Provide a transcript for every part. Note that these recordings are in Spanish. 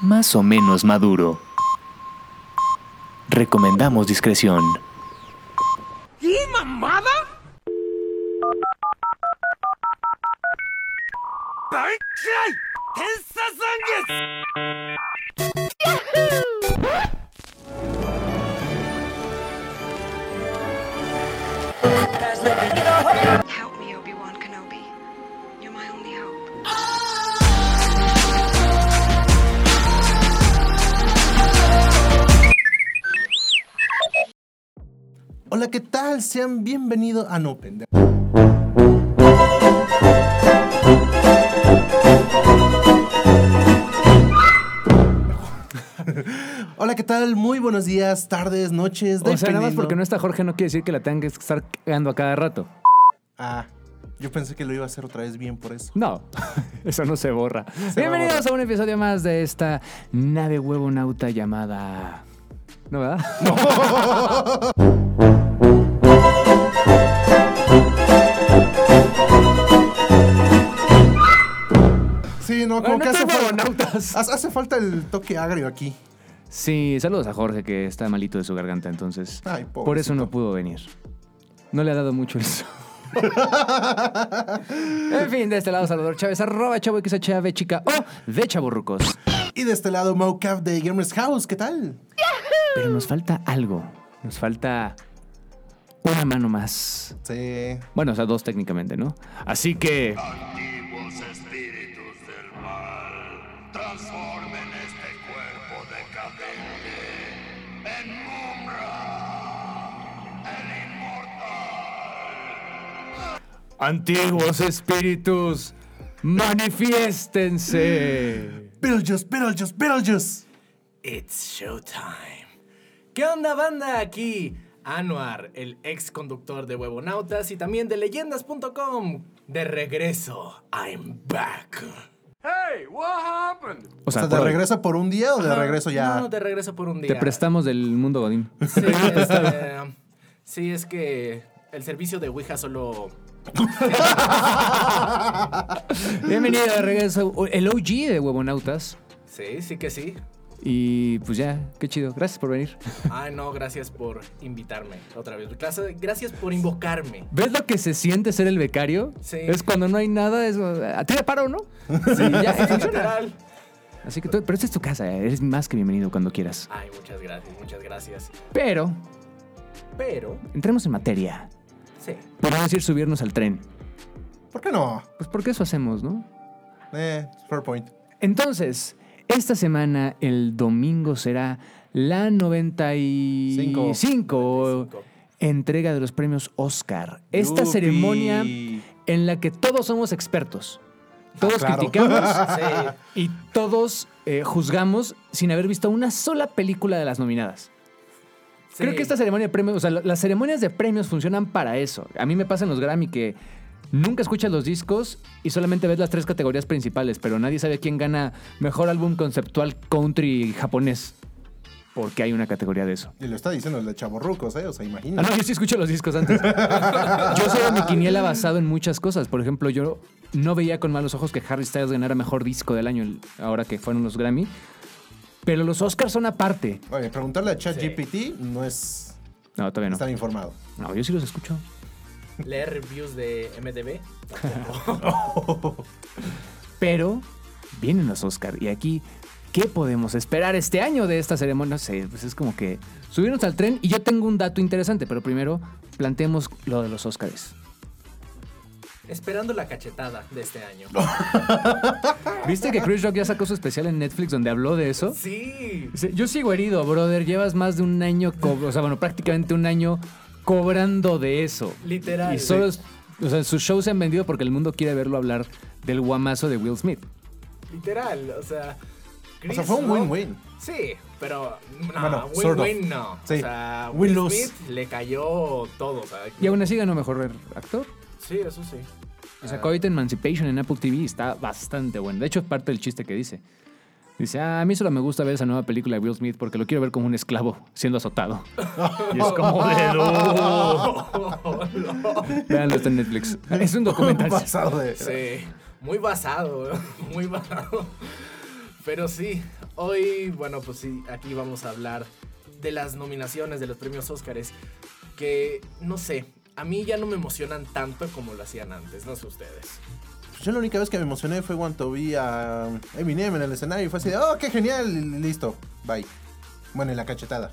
más o menos maduro. Recomendamos discreción. ¿Qué mamada? Hola, ¿qué tal? Sean bienvenidos a No Pendejo. Hola, ¿qué tal? Muy buenos días, tardes, noches. O sea, nada más porque no está Jorge no quiere decir que la tengan que estar cagando a cada rato. Ah, yo pensé que lo iba a hacer otra vez bien por eso. No, eso no se borra. Se va a Bienvenidos borrar. a un episodio más de esta nave huevo nauta llamada... ¿No, verdad? Sí, no, como Bueno, que hace, no fal- huevonautas. hace- falta el toque agrio aquí. Sí, saludos a Jorge que está malito de su garganta, entonces... Ay, por eso no pudo venir. No le ha dado mucho el sol. en fin, de este lado, Salvador Chávez, arroba chavo XHAV chica o de chaburrucos. Y de este lado, Mocap de Gamers House, ¿qué tal? Pero nos falta algo. Nos falta una mano más. Sí. Bueno, o sea, dos técnicamente, ¿no? Así que. Antiguos espíritus, manifiéstense. Beetlejuice, Beetlejuice, Beetlejuice. It's showtime. ¿Qué onda, banda? Aquí Anuar, el ex conductor de Huevonautas y también de leyendas.com. De regreso, I'm back. Hey, what happened? O O sea, ¿de regreso por un día o de Ajá. regreso ya? No, de regreso por un día. te prestamos del mundo Godín. Sí, este, sí, es que el servicio de Ouija solo. Bienvenido de regreso, el OG de Huevonautas. Sí, sí que sí. Y pues ya, qué chido. Gracias por venir. Ay, no, gracias por invitarme otra vez. Gracias, por invocarme. ¿Ves lo que se siente ser el becario? Sí. Es cuando no hay nada, es. A ti le paro, ¿no? Sí, ya, sí, literal. Así que, tú- pero esta es tu casa, eres más que bienvenido cuando quieras. Ay, muchas gracias, muchas gracias. Pero, Pero, entremos en materia. Sí. Podemos decir subirnos al tren. ¿Por qué no? Pues porque eso hacemos, ¿no? Eh, fair point. Entonces, esta semana, el domingo, será la 95 95. entrega de los premios Oscar. Esta Yupi. ceremonia en la que todos somos expertos. Todos claro. criticamos Sí. y todos eh, juzgamos sin haber visto una sola película de las nominadas. Creo que esta ceremonia de premios, o sea, la- las ceremonias de premios funcionan para eso. A mí me pasa en los Grammy que nunca escuchas los discos y solamente ves las tres categorías principales, pero nadie sabe quién gana mejor álbum conceptual country japonés. Porque hay una categoría de eso. Y lo está diciendo el de chavorrucos, ¿eh? O sea, Ah, imagínate. no, yo sí escucho los discos antes. yo soy mi quiniela basado en muchas cosas. Por ejemplo, yo no veía con malos ojos que Harry Styles ganara mejor disco del año ahora que fueron los Grammy. Pero los Oscars son aparte. Oye, preguntarle a ChatGPT no es No, todavía no. estar informado. No, yo sí los escucho. Leer reviews de MDB. Pero vienen los Oscar y aquí, ¿qué podemos esperar este año de esta ceremonia? No sé, pues es como que subirnos al tren y yo tengo un dato interesante, pero primero planteemos lo de los Oscars. Esperando la cachetada de este año. ¿Viste que Chris Rock ya sacó su especial en Netflix donde habló de eso? Sí. Yo sigo herido, brother. Llevas más de un año, o sea, bueno, prácticamente un año cobrando de eso. Literal. Y solo, o sea, sus shows se han vendido porque el mundo quiere verlo hablar del guamazo de Will Smith. Literal. O sea, O sea, fue un win-win. Sí, pero no, Bueno, win, sort of. win no. Sí. O sea, Will lose. Smith le cayó todo. O sea, Y aún así ganó mejor actor. Sí, eso sí. Y sacó ahorita Emancipation en Apple TV. Está bastante bueno. De hecho, es parte del chiste que dice. Dice, ah, a mí solo me gusta ver esa nueva película de Will Smith porque lo quiero ver como un esclavo siendo azotado. y es como de... Veanlo, está en Netflix. Es un documental. Pasado de. Sí, muy basado, muy basado. Pero sí, hoy, bueno, pues sí, aquí vamos a hablar de las nominaciones de los premios Óscares, que no sé, a mí ya no me emocionan tanto como lo hacían antes, no sé ustedes. Yo la única vez que me emocioné fue cuando vi a Eminem en el escenario y fue así de, oh, qué genial, y listo, bye. Bueno, y la cachetada.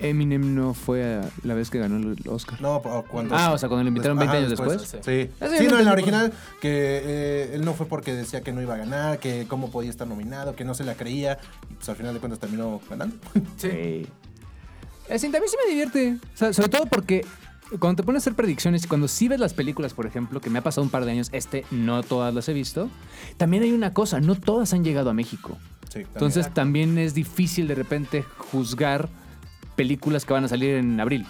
Eminem no fue la vez que ganó el Oscar. No, cuando... Ah, o sea, cuando lo invitaron 20 Ajá, años después. Sí. Sí, Eso sí yo no, en la original, que eh, él no fue porque decía que no iba a ganar, que cómo podía estar nominado, que no se la creía, y pues al final de cuentas terminó ganando. Sí. Eh, sí, también sí me divierte. O sea, sobre todo porque cuando te pones a hacer predicciones y cuando sí ves las películas, por ejemplo, que me ha pasado un par de años, este no todas las he visto, también hay una cosa, no todas han llegado a México. Sí, también. Entonces también es difícil de repente juzgar películas que van a salir en abril.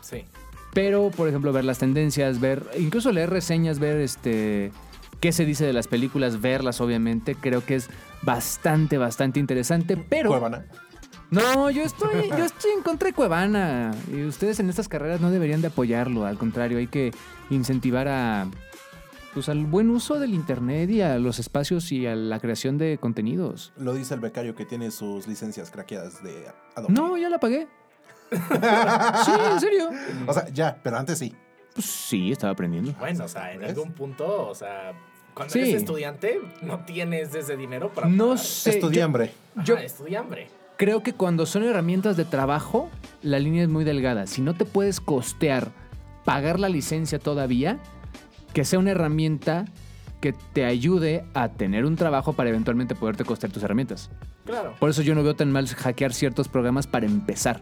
Sí. Pero, por ejemplo, ver las tendencias, ver, incluso leer reseñas, ver este qué se dice de las películas, verlas, obviamente, creo que es bastante, bastante interesante. Pero. Cuevana. No, yo estoy, yo estoy en contra de Cuevana. Y ustedes en estas carreras no deberían de apoyarlo. Al contrario, hay que incentivar a. Pues al buen uso del internet y a los espacios y a la creación de contenidos. Lo dice el becario que tiene sus licencias craqueadas de Adobe. No, ya la pagué. sí, en serio. O sea, ya, pero antes sí. Pues sí, estaba aprendiendo. Bueno, o sea, en algún punto, o sea, cuando Sí. eres estudiante, no tienes ese dinero para No pagar. sé. Estudiambre. yo- Ajá, estudiambre. Creo que cuando son herramientas de trabajo, la línea es muy delgada. Si no te puedes costear pagar la licencia todavía, que sea una herramienta que te ayude a tener un trabajo para eventualmente poderte costear tus herramientas. Claro, Por eso yo no veo tan mal hackear ciertos programas para empezar.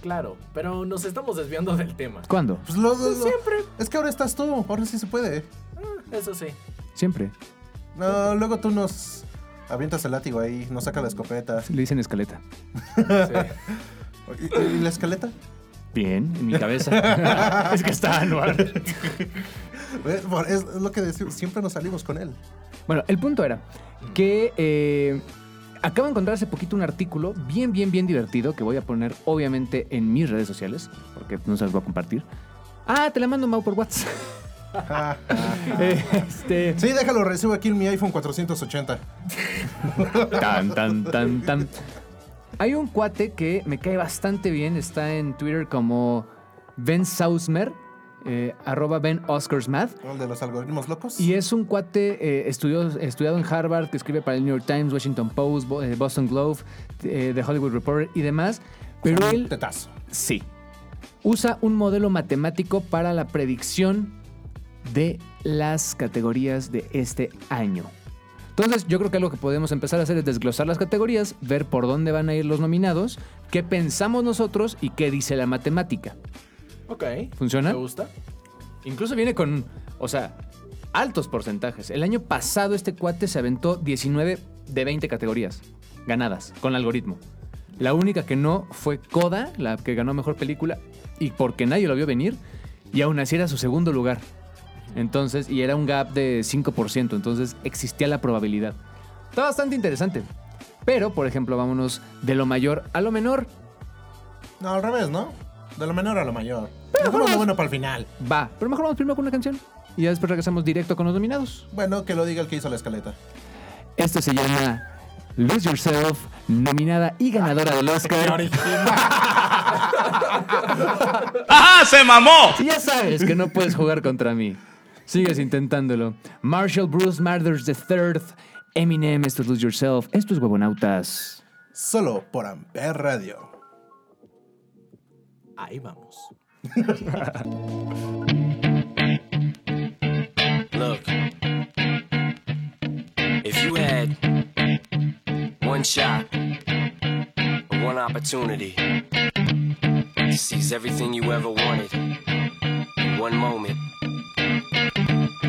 claro. Pero nos estamos desviando del tema. ¿Cuándo? Pues lo, lo- lo- Es que ahora estás tú, ahora sí se puede. Eso sí. Siempre. No, luego tú nos avientas el látigo ahí, nos saca la escopeta. Le dicen escaleta. sí. ¿Y, y la escaleta? Bien, en mi cabeza. es que está anual. Eh, es lo que decimos, siempre nos salimos con él. Bueno, el punto era que eh, acabo de encontrar hace poquito un artículo bien, bien, bien divertido que voy a poner obviamente en mis redes sociales, porque no se los voy a compartir. Ah, te la mando, Mau, por WhatsApp. Este, Sí, déjalo, recibo aquí en mi iPhone 480. tan, tan, tan, tan. Hay un cuate que me cae bastante bien, está en Twitter como Ben Sausmer, eh, arroba Ben Oscars Math. El de los algoritmos locos. Y es un cuate eh, estudió- estudiado en Harvard, que escribe para el New York Times, Washington Post, eh, Boston Globe, eh, The Hollywood Reporter y demás. Pero Un él, Tetazo. sí, usa un modelo matemático para la predicción de las categorías de este año. Entonces, yo creo que algo que podemos empezar a hacer es desglosar las categorías, ver por dónde van a ir los nominados, qué pensamos nosotros y qué dice la matemática. Ok. ¿Funciona? ¿Te gusta? Incluso viene con, o sea, altos porcentajes. El año pasado este cuate se aventó 19 de 20 categorías ganadas con el algoritmo. La única que no fue Coda, la que ganó mejor película, y porque nadie lo vio venir, y aún así era su segundo lugar. Entonces, y era un gap de 5%, entonces existía la probabilidad. Está bastante interesante. Pero, por ejemplo, vámonos de lo mayor a lo menor. No, al revés, ¿no? De lo menor a lo mayor. Dejamos lo bueno para el final. Va, pero mejor vamos primero con una canción. Y ya después regresamos directo con los nominados. Bueno, que lo diga el que hizo la escaleta. Esto se llama Lose Yourself, nominada y ganadora del Oscar. ¡Ajá! ¡Se mamó! Y ya sabes que no puedes jugar contra mí. Sigues intentándolo. Marshall Bruce Mathers III, Eminem, esto es Lose Yourself, esto es Huevonautas. Solo por Amper Radio. Ahí vamos. Look, if you had one shot one opportunity to seize everything you ever wanted in one moment,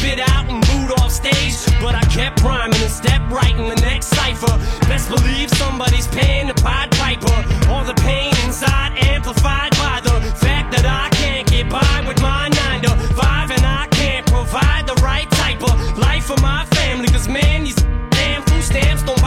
spit out and booed off stage. But I kept rhyming and stepped right in the next cipher. Best believe somebody's paying the Pied Piper. All the pain inside amplified by the fact that I can't get by with my nine to five, and I can't provide the right type of life for my family. Cause man, these damn food stamps don't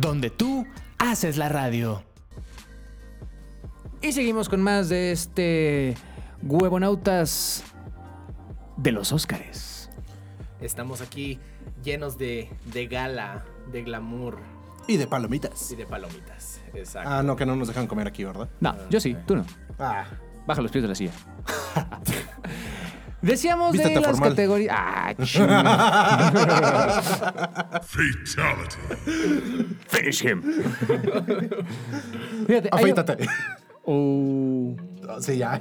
donde tú haces la radio. Y seguimos con más de este huevonautas de los Óscares. Estamos aquí llenos de, de gala, de glamour. Y de palomitas. Y de palomitas, exacto. Ah, no, que no nos dejan comer aquí, ¿verdad? No, yo sí, tú no. Ah. Baja los pies de la silla. Decíamos de las categorías. ¡Ah, Fatality. Finish him. Fíjate, Afeítate. Un... Oh. Sí, ya.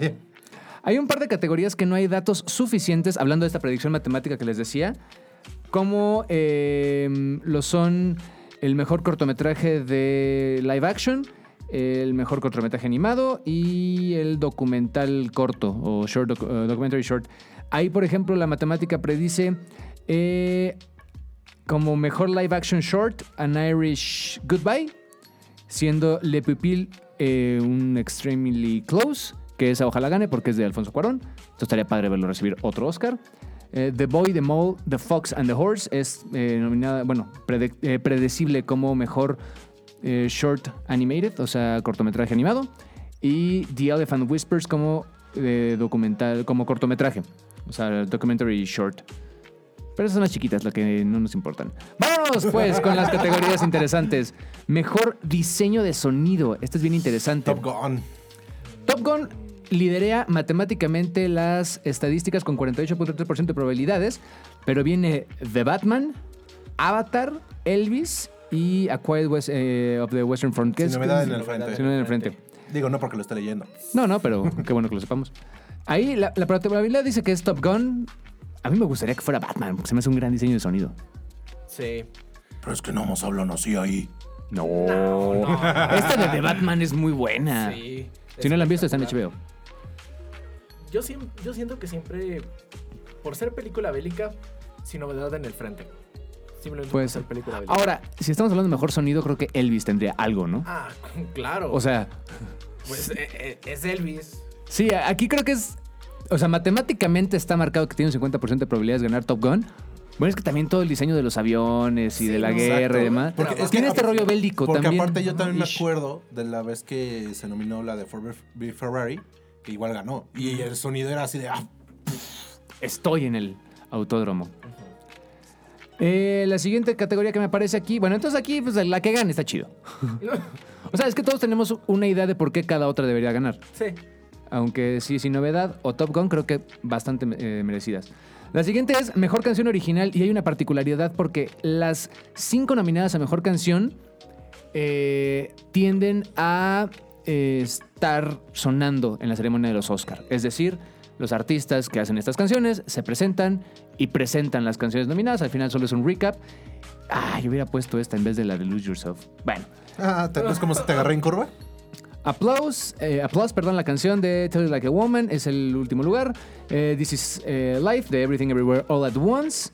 Hay un par de categorías que no hay datos suficientes, hablando de esta predicción matemática que les decía, como eh, lo son el mejor cortometraje de live action el mejor cortometraje animado y el documental corto o short eh, documentary short. Ahí, por ejemplo, la matemática predice eh, como mejor live action short An Irish Goodbye, siendo Le Pupil eh, un extremely close, que esa ojalá gane porque es de Alfonso Cuarón. Entonces estaría padre verlo recibir otro Oscar. The Boy, The Mole, The Fox and the Horse es nominada, bueno, prede- predecible como mejor eh, short animated, o sea, cortometraje animado. Y The Elephant Whispers como eh, documental, como cortometraje, o sea, documentary short. Pero esas son las chiquitas, las que no nos importan. Vámonos pues con las categorías interesantes. Mejor diseño de sonido. Este es bien interesante. Top Gun. Top Gun liderea matemáticamente las estadísticas con 48.3% de probabilidades, pero viene The Batman, Avatar, Elvis y A Quiet West eh, of the Western Front. que Sin es- novedad en el frente. Sin novedad en el frente. Digo, no porque lo esté leyendo. No, no, pero qué bueno que lo sepamos. Ahí la, la probabilidad dice que es Top Gun. A mí me gustaría que fuera Batman, porque se me hace un gran diseño de sonido. Sí. Pero es que no nos hablan así ahí. No. Esta de The Batman es muy buena. Sí. Si no la han visto, está en HBO. Yo, yo siento que siempre, por ser película bélica, sin novedad en el frente. Simplemente Puede por ser ser. película bélica. Ahora, si estamos hablando de mejor sonido, creo que Elvis tendría algo, ¿no? Ah, claro. O sea, pues eh, eh, es Elvis. sí, aquí creo que es. O sea, matemáticamente está marcado que tiene un 50% de probabilidades de ganar Top Gun. Bueno, es que también todo el diseño de los aviones y de la guerra Exacto. y demás. Porque es que tiene este aparte- rollo bélico Porque también. aparte yo también me acuerdo de la vez que se nominó la de Ford v Ferrari, que igual ganó. Y el sonido era así de... ah, Estoy en el autódromo. Eh, la siguiente categoría que me aparece aquí. Bueno, entonces aquí, pues la que gane está chido. o sea, es que todos tenemos una idea de por qué cada otra debería ganar. Sí. Aunque sí, sin novedad, o Top Gun creo que bastante eh, merecidas. La siguiente es Mejor Canción Original y hay una particularidad porque las cinco nominadas a Mejor Canción eh, tienden a eh, estar sonando en la ceremonia de los Oscar. Es decir, los artistas que hacen estas canciones se presentan y presentan las canciones nominadas. Al final solo es un recap. Ah, yo hubiera puesto esta en vez de la de Lose Yourself. Bueno. Ah, ¿te acuerdas cómo se te agarré en curva? Applause, eh, Applause, perdón, la canción de Tell You Like a Woman es el último lugar. Eh, This is eh, Life de Everything Everywhere All at Once.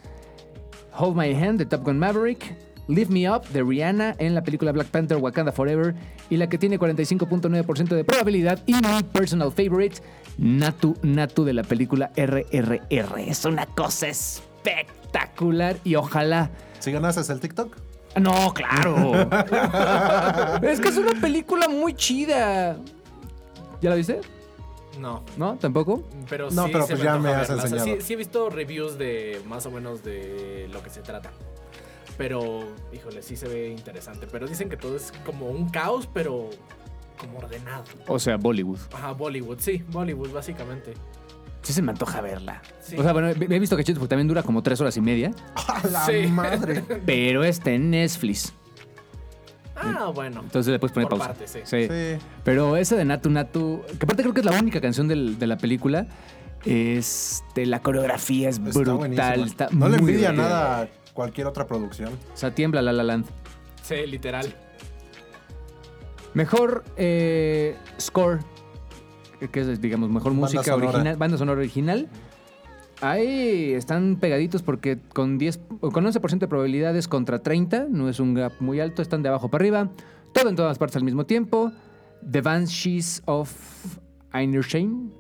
Hold My Hand de Top Gun Maverick. Lift Me Up de Rihanna en la película Black Panther Wakanda Forever. Y la que tiene 45.9% de probabilidad y mi personal favorite, Natu Natu de la película RRR. Es una cosa espectacular y ojalá Si ganases el TikTok. no, claro. es que es una película muy chida. ¿Ya la viste? No. ¿No? ¿Tampoco? Pero No, sí pero se pues me ya me has verla. O sea, enseñado. sí, sí he visto reviews de más o menos de lo que se trata. Pero, híjole, sí se ve interesante. Pero dicen que todo es como un caos, pero como ordenado. O sea, Bollywood. Ajá, Bollywood, sí, Bollywood, básicamente. Sí se me antoja verla. Sí. O sea, bueno, he visto que porque también dura como tres horas y media. ¡A la Sí. madre! Pero está en Netflix. Ah, bueno. Entonces le puedes poner Por pausa. sí. Sí. Pero esa de Natu Natu, que aparte creo que es la única canción del- de la película. Este, la coreografía es brutal. está no le envidia nada a cualquier otra producción. O sea, tiembla La La Land. Sí, literal. Mejor eh, score, que- es, digamos, mejor Banda música sonora. original, banda sonora original. Ahí están pegaditos porque con 10, o con 11% de probabilidades contra 30, no es un gap muy alto, están de abajo para arriba. Todo en todas partes al mismo tiempo. The Banshees of Inisherin,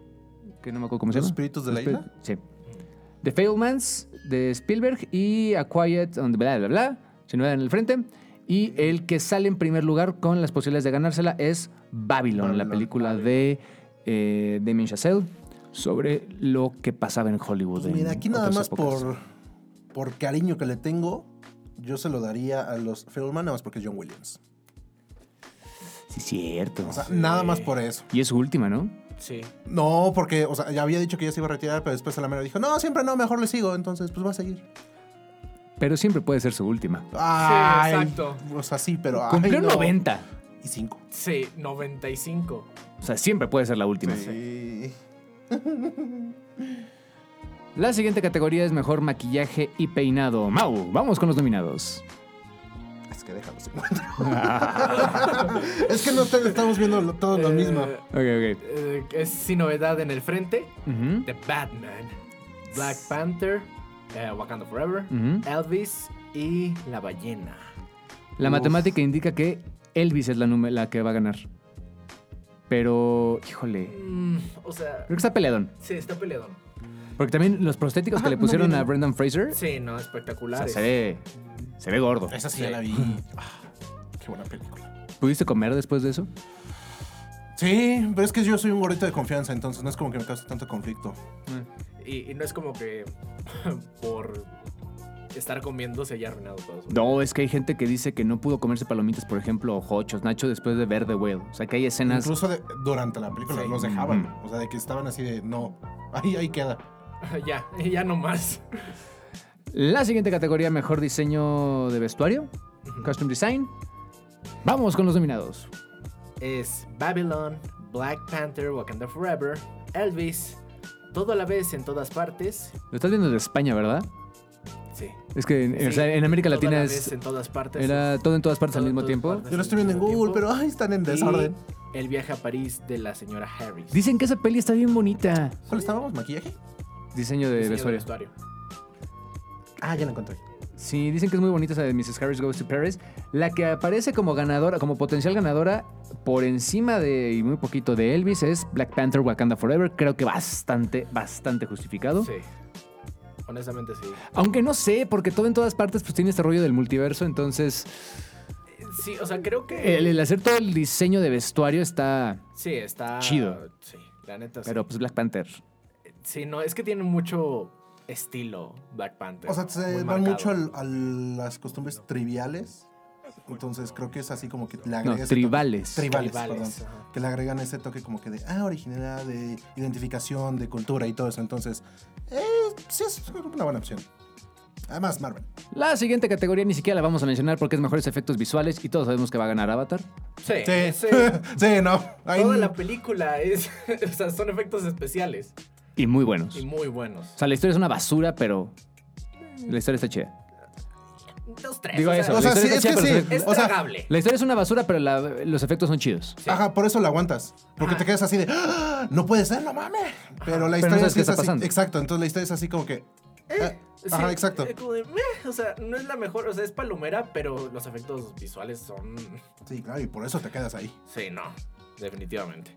que no me acuerdo cómo se ¿Los llama. espíritus de la Los isla? espíritus- Sí. The Failmans de Spielberg y A Quiet on the bla bla bla, sin novedad en el frente. Y el que sale en primer lugar con las posibilidades de ganársela es Babylon, la Babylon, película de eh, Damien Chazelle sobre lo que pasaba en Hollywood. Pues mira, en aquí nada más épocas. por, por cariño que le tengo, yo se lo daría a los Feldman, nada más porque es John Williams. Sí, cierto. O sea, nada más por eso. y es su última, ¿no? Sí. No, porque, o sea, ya había dicho que ya se iba a retirar, pero después a la mera dijo, no, siempre no, mejor le sigo, entonces pues va a seguir. Pero siempre puede ser su última. Ay, exacto. O sea, sí, pero... ay, Cumplió no. 90. Y cinco. Sí, 95. O sea, siempre puede ser la última. Sí. La siguiente categoría es mejor maquillaje y peinado. Mau, vamos con los nominados. Es que déjalo se encuentro. es que no te- estamos viendo lo- todo lo mismo. Ok, ok. Eh, es sin novedad en el frente. Ujú. The Batman, Black Panther, eh, Wakanda Forever. Elvis y La Ballena. La matemática indica que Elvis es la, que va a ganar. Pero, híjole, Mm, o sea, creo que está peleadón. sí, está peleado. Porque también los prostéticos que le no pusieron a Brendan Fraser, Sí, no, o sea, espectaculares. se ve, se ve gordo. Esa sí, ya la vi. Ah, qué buena película. ¿Pudiste comer después de eso? Sí, pero es que yo soy un gordito de confianza, entonces no es como que me cause tanto conflicto. Y, y no es como que por estar comiendo se haya arruinado todo. su- No, es que hay gente que dice que no pudo comerse palomitas, por ejemplo, o hochos, Nacho, después de ver The Whale. O sea, que hay escenas... Incluso de- durante la película Sí. los dejaban. O sea, de que estaban así de, no, ahí, ahí queda. ya, ya no más. La siguiente categoría, mejor diseño de vestuario, Costume Design. Vamos con los nominados. Es Babylon, Black Panther, Wakanda Forever, Elvis, todo a la vez en todas partes. Lo estás viendo de España, ¿verdad? Sí. Es que en, o Sí, sea, en América Latina la es... vez en todas partes. Era todo en todas partes al mismo tiempo. Yo lo estoy viendo en Google, pero ay, están en Y desorden. El viaje a París de la señora Harris. Dicen que esa peli está bien bonita. ¿Cuál estábamos? ¿Maquillaje? Diseño de Diseño de vestuario. Ah, ya la encontré. Sí, dicen que es muy bonita esa de Mrs. Harris Goes to Paris. La que aparece como ganadora, como potencial ganadora, por encima de, y muy poquito de Elvis, es Black Panther Wakanda Forever. Creo que bastante, bastante justificado. Sí. Honestamente sí. Aunque no sé, porque todo en todas partes pues tiene este rollo del multiverso, entonces Sí, o sea, creo que. el, el hacer todo el diseño de vestuario está... Sí, está. Chido. Sí, la neta sí. Pero pues Black Panther. Sí, no, es que tiene mucho estilo Black Panther. O sea, se van mucho al- a las costumbres triviales. Entonces creo que es así como que le agrega No, ese toque- tribales. Tribales, Tribales, perdón. Que le agregan ese toque como que de, ah, originalidad, de identificación, de cultura y todo eso. Entonces, eh, sí es una buena opción. Además, Marvel. La siguiente categoría ni siquiera la vamos a mencionar porque es mejores efectos visuales y todos sabemos que va a ganar Avatar. Sí, Sí, sí. sí, no. Toda la película es. o sea, son efectos especiales. Y muy buenos. Y muy buenos. O sea, la historia es una basura, pero la historia está chida. Dos, tres. Digo eso. O sea, sí, historia es que sí. Es O sea, tragable. La historia es una basura, pero la- los efectos son chidos. Ajá, por eso la aguantas. Porque te quedas así de, "Ah, no puede ser, no mames. Pero la Pero no historia sabes sí qué es está así. pasando. Exacto, entonces la historia es así como que. ah, Sí, ajá, exacto. eh, como de, meh, o sea, no es la mejor. O sea, es palomera, pero los efectos visuales son. Sí, claro, y por eso te quedas ahí. Sí, no. Definitivamente.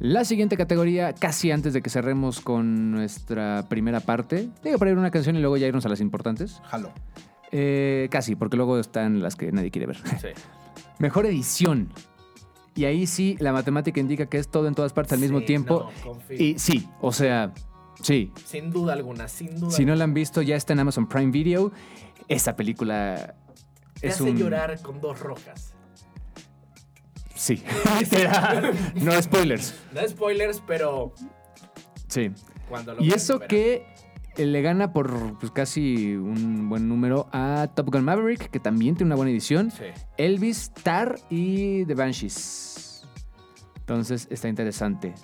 La siguiente categoría, casi antes de que cerremos con nuestra primera parte, digo para ir a una canción y luego ya irnos a las importantes. Jalo. Eh, casi, porque luego están las que nadie quiere ver. Sí. Mejor edición. Y ahí sí, la matemática indica que es todo en todas partes al mismo tiempo. no, y sí, o sea, sí. Sin duda alguna, sin duda. Si no la han visto, ya está en Amazon Prime Video. Esa película Te es hace un... llorar con dos rojas. Sí. No spoilers. No spoilers, pero Sí. cuando lo Y eso que le gana por pues, casi un buen número a Top Gun Maverick, que también tiene una buena edición. Sí. Elvis, Tar y The Banshees. Entonces está interesante.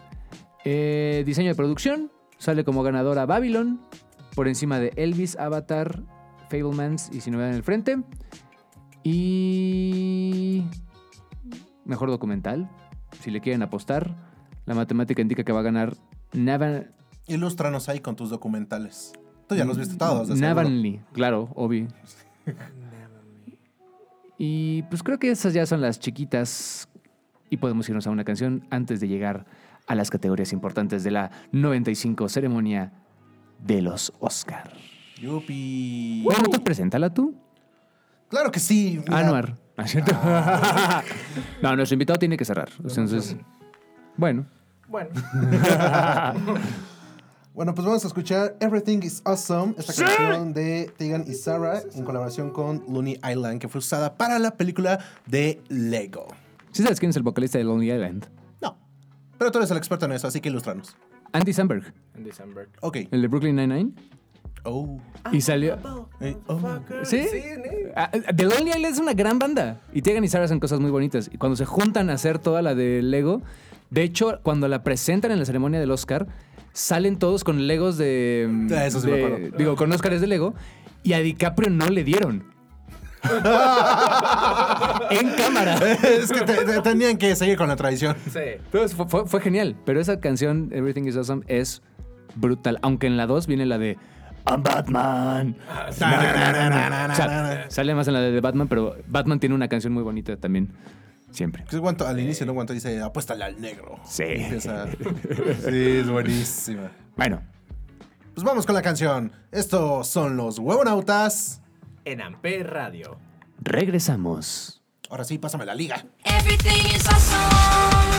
Eh, diseño de producción. Sale como ganadora Babylon. Por encima de Elvis, Avatar, Fablemans y Si no en el frente. Y. Mejor documental. Si le quieren apostar. La matemática indica que va a ganar Navan. Ilústranos ahí con tus documentales. Tú ya los viste todos. Navanly, claro, Obi. Y pues creo que esas ya son las chiquitas. Y podemos irnos a una canción antes de llegar a las categorías importantes de la 95 ceremonia de los Oscar. Yupi. Bueno, entonces preséntala tú, Claro que sí. mira. Anuar. ¿No es cierto? no, nuestro invitado tiene que cerrar. Entonces, bueno. Bueno, Bueno, pues vamos a escuchar Everything is Awesome, esta canción de Tegan y Sarah en colaboración con Looney Island, que fue usada para la película de Lego. ¿Sí sabes quién es el vocalista de Lonely Island? No, pero tú eres el experto en eso, así que ilustranos. Andy Samberg, en December. Ok. el de Brooklyn Nine-Nine. Oh. Y salió, Eh, oh. ¿Sí? Sí. Ah, The Lonely Island es una gran banda. Y Tegan y Sara hacen cosas muy bonitas. Y cuando se juntan a hacer toda la de Lego, de hecho, cuando la presentan en la ceremonia del Oscar, salen todos con Legos de. Ah, eso sí me acuerdo. Digo, con Oscars de Lego. Y a DiCaprio no le dieron. en cámara. es que te- te- tenían que seguir con la tradición. Sí. Entonces, fue, fue- fue genial. Pero esa canción, Everything is Awesome, es brutal. Aunque en la 2 viene la de I'm Batman. Sale más en la de Batman, pero Batman tiene una canción muy bonita también. Siempre. Cuanto, al inicio, ¿no? Cuando dice, apuéstale al negro. Sí. Empieza- Sí, es buenísima. Bueno, Pues vamos con la canción. Estos son los huevonautas. En Amper Radio. regresamos. Ahora sí, pásame la liga. Everything is awesome.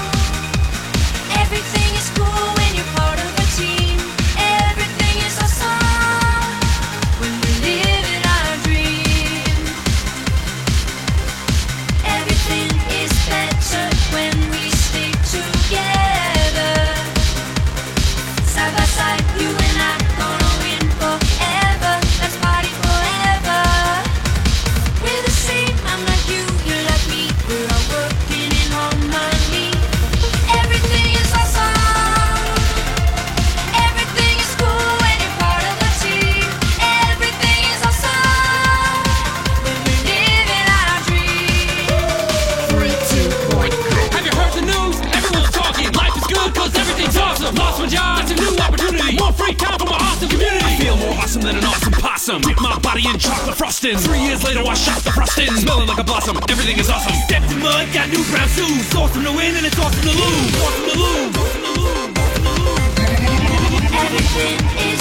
Awesome than an awesome possum. Dip my body in chocolate frosting. Three years later, I shot the frosting. Smelling like a blossom. Everything is awesome. Stepped in mud, got new brown shoes. Awesome to win and it's awesome to lose. Awesome to lose. Awesome to lose. Everything is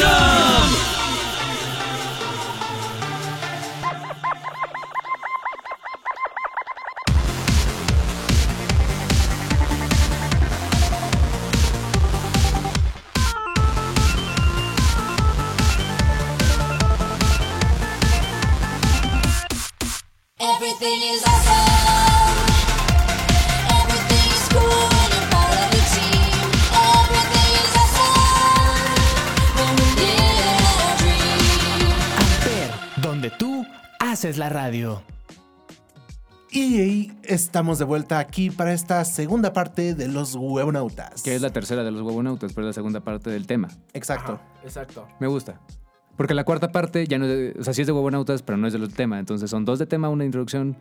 is la radio. Y ahí estamos de vuelta aquí para esta segunda parte de los huevonautas. Que es la tercera de los huevonautas, pero es la segunda parte del tema. Exacto. Exacto. Me gusta. Porque la cuarta parte ya no es de, o sea, sí es de huevonautas, pero no es del tema. Entonces son dos de tema, una introducción.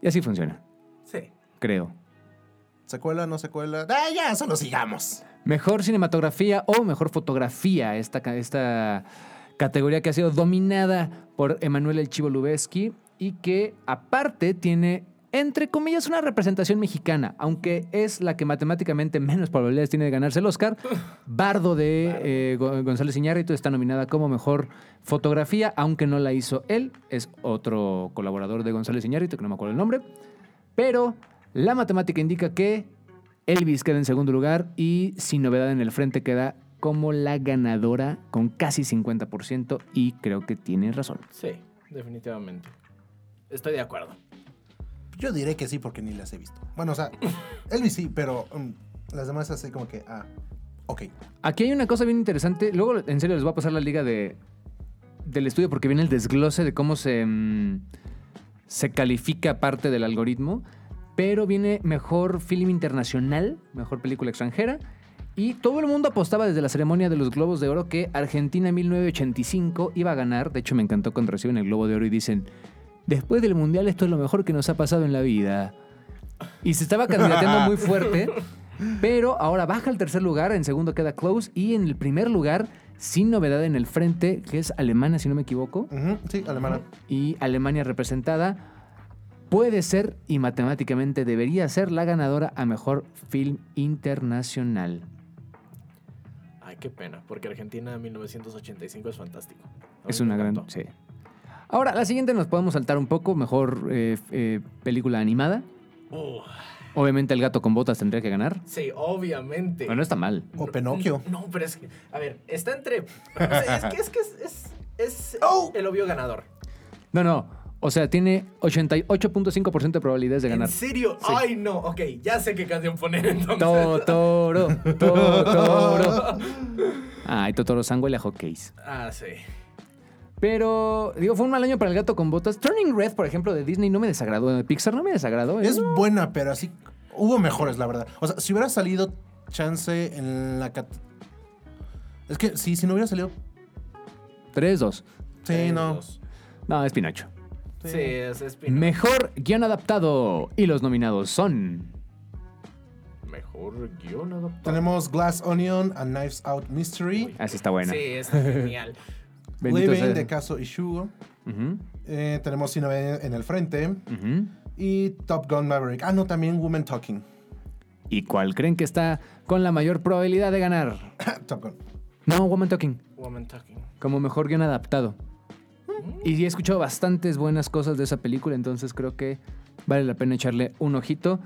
Y así funciona, Sí. creo. ¿Secuela, no secuela? Ah, ya, solo sigamos. Mejor cinematografía o mejor fotografía, esta, esta categoría que ha sido dominada por Emanuel El Chivo Lubeski y que aparte tiene, entre comillas, una representación mexicana, aunque es la que matemáticamente menos probabilidades tiene de ganarse el Oscar. Bardo de eh, Go- González Iñárritu está nominada como mejor fotografía, aunque no la hizo él, es otro colaborador de González Iñárritu, que no me acuerdo el nombre. Pero la matemática indica que Elvis queda en segundo lugar y sin novedad en el frente queda como la ganadora con casi 50% y creo que tiene razón. Sí, definitivamente. Estoy de acuerdo. Yo diré que sí porque ni las he visto. Bueno, o sea, Elvis sí, pero um, las demás así como que, ah, ok. Aquí hay una cosa bien interesante. Luego, en serio, les voy a pasar la liga de, del estudio porque viene el desglose de cómo se, mm, se califica parte del algoritmo. Pero viene mejor film internacional, mejor película extranjera. Y todo el mundo apostaba desde la ceremonia de los Globos de Oro que Argentina 1985 iba a ganar. De hecho, me encantó cuando reciben el Globo de Oro y dicen, después del Mundial esto es lo mejor que nos ha pasado en la vida. Y se estaba candidateando muy fuerte, pero ahora baja al tercer lugar, en segundo queda Close y en el primer lugar, sin novedad en el frente, que es Alemania, si no me equivoco, Sí, alemana. y Alemania representada, puede ser y matemáticamente debería ser la ganadora a mejor film internacional. Ay, qué pena, porque Argentina 1985 es fantástico. A Es una gran... Sí. Ahora, la siguiente nos podemos saltar un poco, mejor eh, eh, película animada. Uh, Obviamente el gato con botas tendría que ganar. sí, obviamente. Pero no está mal. O Pinocchio. No, pero es que, a ver, está entre. o sea, es que es, que es, es, es Oh. el obvio ganador. No, no. O sea, tiene 88.5% de probabilidades de ganar. ¿En serio? Ay, no. Ok, ya sé qué canción poner entonces. Totoro, Totoro. Ay, Totoro Sangue y la Hotcakes. Ah, sí. Pero, digo, fue un mal año para el gato con botas. Turning Red, por ejemplo, de Disney no me desagradó. De Pixar no me desagradó. ¿eh? Es buena, pero así. Hubo mejores, la verdad. O sea, si hubiera salido chance en la. cat- Es que sí, si no hubiera salido. 3-2. Sí, no. dos. No, es Pinocho. Sí, es, Pinocho. Mejor guion adaptado. Y los nominados son... Mejor guion adaptado. Tenemos Glass Onion, A Knives Out Mystery, Así está buena. Sí, es genial. Bendito Living sea. de Caso Ishugo. Ujú, Eh, tenemos Sin Novedad en el frente. ujú. Y Top Gun Maverick. Ah, no, también Woman Talking. ¿Y cuál creen que está con la mayor probabilidad de ganar? Top Gun. No, Woman Talking. Woman Talking. Como mejor guion adaptado. Y he escuchado bastantes buenas cosas de esa película, entonces creo que vale la pena echarle un ojito.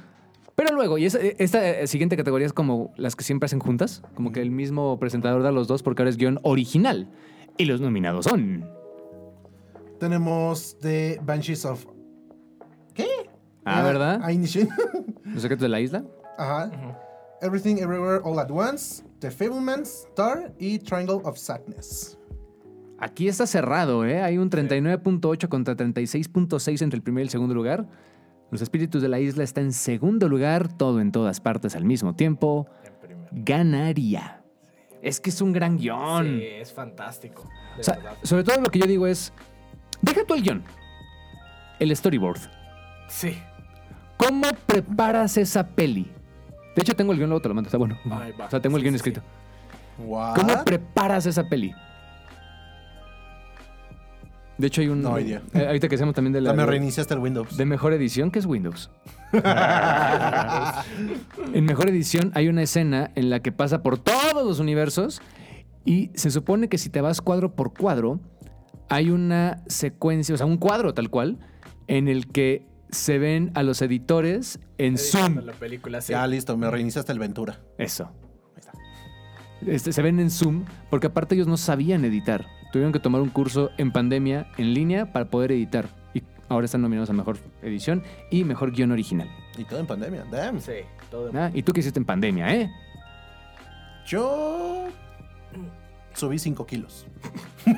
Pero luego, y esa- esta eh, siguiente categoría es como las que siempre hacen juntas, como que el mismo presentador da los dos porque ahora es guion original. Y los nominados son... Tenemos The Banshees of. ¿Qué? Ah, ¿verdad? ¿Los secretos de la isla? Ajá. Everything Everywhere All at Once. The Fablemans, Star y Triangle of Sadness. Aquí está cerrado, ¿eh? Hay un 39.8 contra 36.6 entre el primer y el segundo lugar. Los espíritus de la isla está en segundo lugar, todo en todas partes al mismo tiempo. Ganaría. Es que es un gran guion. Sí, es fantástico. O sea, sobre todo lo que yo digo es, deja tú el guion, el storyboard. Sí. ¿Cómo preparas esa peli? De hecho, tengo el guion, luego te lo mando, está bueno. Ay. O sea, tengo el guion escrito. ¿Cómo preparas esa peli? De hecho, hay un... No idea. eh, ahorita que hacemos también de la... Me reiniciaste el Windows. De mejor edición, que es Windows. en mejor edición hay una escena en la que pasa por todos los universos y se supone que si te vas cuadro por cuadro, hay una secuencia, o sea, un cuadro tal cual, en el que se ven a los editores en Zoom. La película, sí. Ya listo, me reiniciaste el Ventura. Eso. Este, se ven en Zoom porque aparte ellos no sabían editar. Tuvieron que tomar un curso en pandemia en línea para poder editar. Y ahora están nominados a Mejor Edición y Mejor Guión Original. Y todo en pandemia. Damn. Sí, todo. Ah, Y tú que hiciste en pandemia, ¿eh? Yo subí 5 kilos. ¿En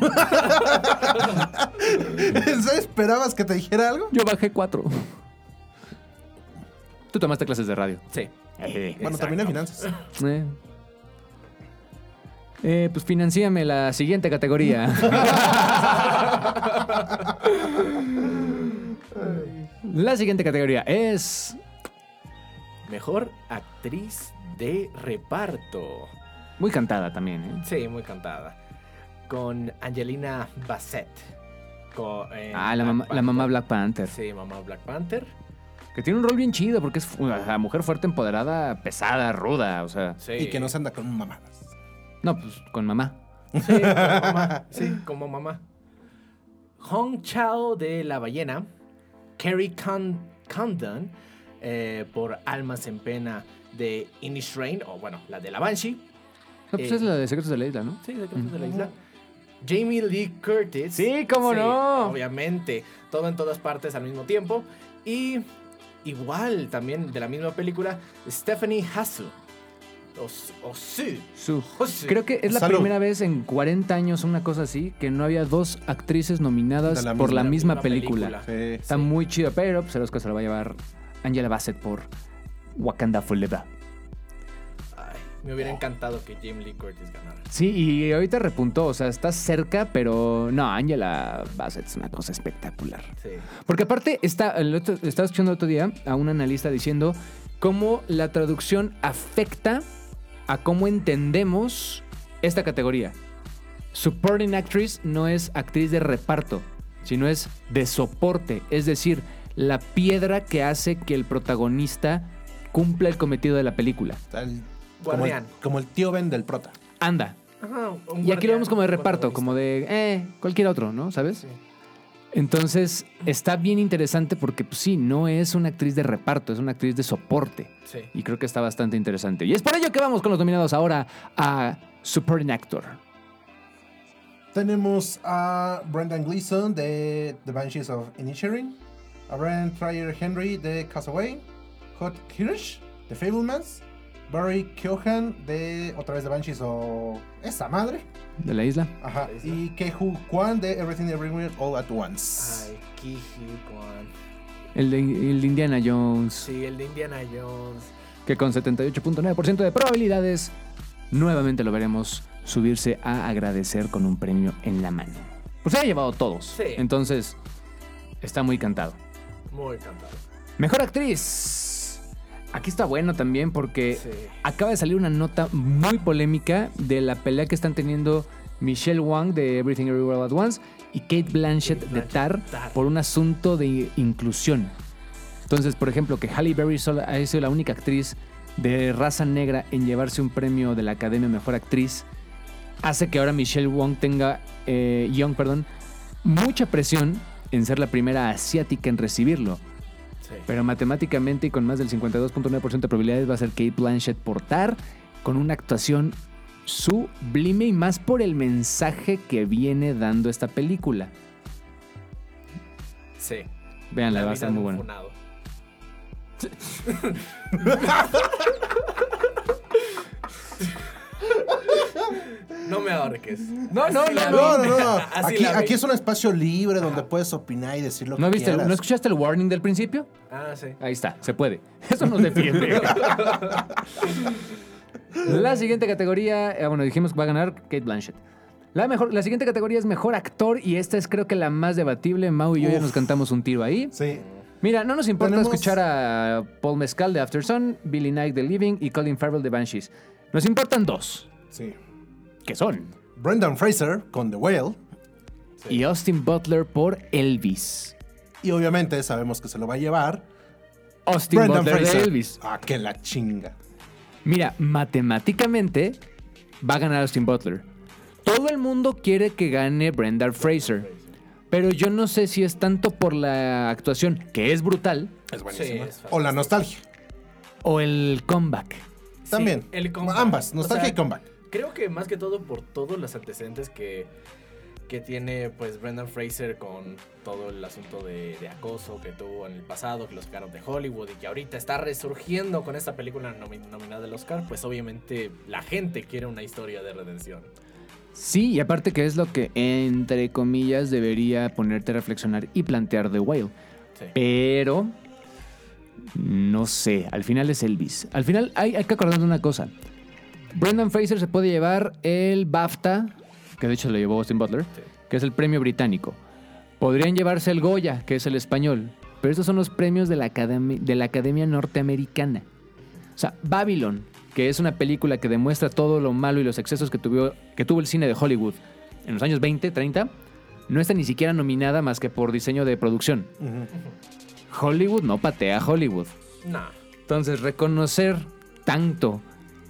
esperabas que te dijera algo? Yo bajé cuatro. Tú tomaste clases de radio. Sí. Bueno, también en finanzas. Eh. Eh, pues financiame la siguiente categoría. la siguiente categoría es Mejor actriz de reparto. muy cantada también, ¿eh? Sí, muy cantada. Con Angelina Bassett. Con, eh, Ah, la mamá, la Panther. mamá Black Panther. Sí, mamá Black Panther. Que tiene un rol bien chido porque es una mujer fuerte, empoderada, pesada, ruda. O sea, Sí. Y que no se anda con mamadas. No, pues con mamá. Sí, como mamá. Sí, como mamá. Hong Chao de La Ballena. Carrie Con Condon eh, por Almas en Pena de Inish Rain, o bueno, la de la Banshee. No, pues Eh, es la de Secretos de la Isla, ¿no? Sí, Secretos de la Isla. Jamie Lee Curtis. Sí, cómo no. Obviamente, todo en todas partes al mismo tiempo. Y igual, también de la misma película, Stephanie Hassel. O. Su. Creo que es la Salud. primera vez en 40 años, una cosa así, que no había dos actrices nominadas la por la misma- misma, película. Sí. Está muy chido, pero pues el Oscar se lo va a llevar Angela Bassett por Wakanda Forever. Ay, Me hubiera encantado que Jamie Lee Curtis ganara. Sí, y ahorita repuntó, o sea, está cerca, pero no, Angela Bassett es una cosa espectacular. Sí. Porque aparte, está, el otro- estaba escuchando el otro día a un analista diciendo cómo la traducción afecta a cómo entendemos esta categoría. Supporting Actress no es actriz de reparto, sino es de soporte, es decir, la piedra que hace que el protagonista cumpla el cometido de la película. El- como, el, como el tío Ben del prota. Anda. Ajá, Y aquí lo vemos como de reparto, como de, eh, cualquier otro, ¿no? ¿Sabes? Sí. Entonces, está bien interesante porque, pues sí, no es una actriz de reparto, es una actriz de soporte. Sí. Y creo que está bastante interesante. Y es por ello que vamos con los nominados ahora a Supporting Actor. Tenemos a Brendan Gleeson de The Banshees of Inisherin, a Brian Trier Henry de Castaway, Hot Hirsch de Fablemans, Barry Keoghan de otra vez The Banshees o esa madre, De la isla. ajá, Esa. y Kehu Kwan de Everything Everywhere All at Once. Ay, Kiji Kwan. El de, el de Indiana Jones. Sí, el de Indiana Jones. Que con 78.9% de probabilidades, nuevamente lo veremos subirse a agradecer con un premio en la mano. Pues se ha llevado todos. Sí. Entonces, está muy cantado. Muy cantado. Mejor actriz. Aquí está bueno también porque Sí. acaba de salir una nota muy polémica de la pelea que están teniendo Michelle Wang de Everything Everywhere at Once y Kate Blanchett, Kate de Tar Tar. por un asunto de inclusión. Entonces, por ejemplo, que Halle Berry ha sido la única actriz de raza negra en llevarse un premio de la Academia Mejor Actriz hace que ahora Michelle Wong tenga, eh, Young, perdón, mucha presión en ser la primera asiática en recibirlo. Sí. Pero matemáticamente y con más del 52.9% de probabilidades va a ser Kate Blanchett portar con una actuación sublime y más por el mensaje que viene dando esta película. Sí. Véanla, va a estar muy buena. funado. No me ahorques. No, no, no, No, no, no. Aquí, aquí es un espacio libre donde puedes opinar y decir lo ¿No que viste? quieras. ¿No escuchaste el warning del principio? Ah, sí. Ahí está, se puede. Eso nos defiende. la siguiente categoría, eh, bueno, dijimos que va a ganar Kate Blanchett. La, mejor, la siguiente categoría es mejor actor y esta es creo que la más debatible. Mau y yo ya nos cantamos un tiro ahí. Sí. Mira, no nos importa Tenemos- escuchar a Paul Mescal de After Sun, Billy Knight de Living y Colin Farrell de Banshees. Nos importan dos, Sí. que son Brendan Fraser con The Whale. y Austin Butler por Elvis. Y obviamente sabemos que se lo va a llevar Austin Brendan Butler Fraser. de Elvis. Ah, que la chinga. Mira, matemáticamente va a ganar Austin Butler. Todo el mundo quiere que gane Brendan Fraser. Pero yo no sé si es tanto por la actuación, que es brutal, Es buenísima. o la nostalgia. o el comeback. También. el comeback. Ambas, O nostalgia sea, y comeback. Creo que más que todo por todos los antecedentes que, que tiene pues Brendan Fraser con todo el asunto de, de acoso que tuvo en el pasado, que lo sacaron de Hollywood y que ahorita está resurgiendo con esta película nomi- nominada al Oscar, pues obviamente la gente quiere una historia de redención. Sí, y aparte que es lo que, entre comillas, debería ponerte a reflexionar y plantear The Whale. Sí. Pero, no sé, al final es Elvis. Al final hay, hay que acordarnos de una cosa. Brendan Fraser se puede llevar el BAFTA, que de hecho lo llevó Austin Butler, Sí. que es el premio británico. Podrían llevarse el Goya, que es el español. Pero estos son los premios de la, academia, de la Academia Norteamericana. O sea, Babylon, que es una película que demuestra todo lo malo y los excesos que tuvo, que tuvo el cine de Hollywood en los años 20, 30, no está ni siquiera nominada más que por diseño de producción. Hollywood no patea a Hollywood. Nah. Entonces, reconocer tanto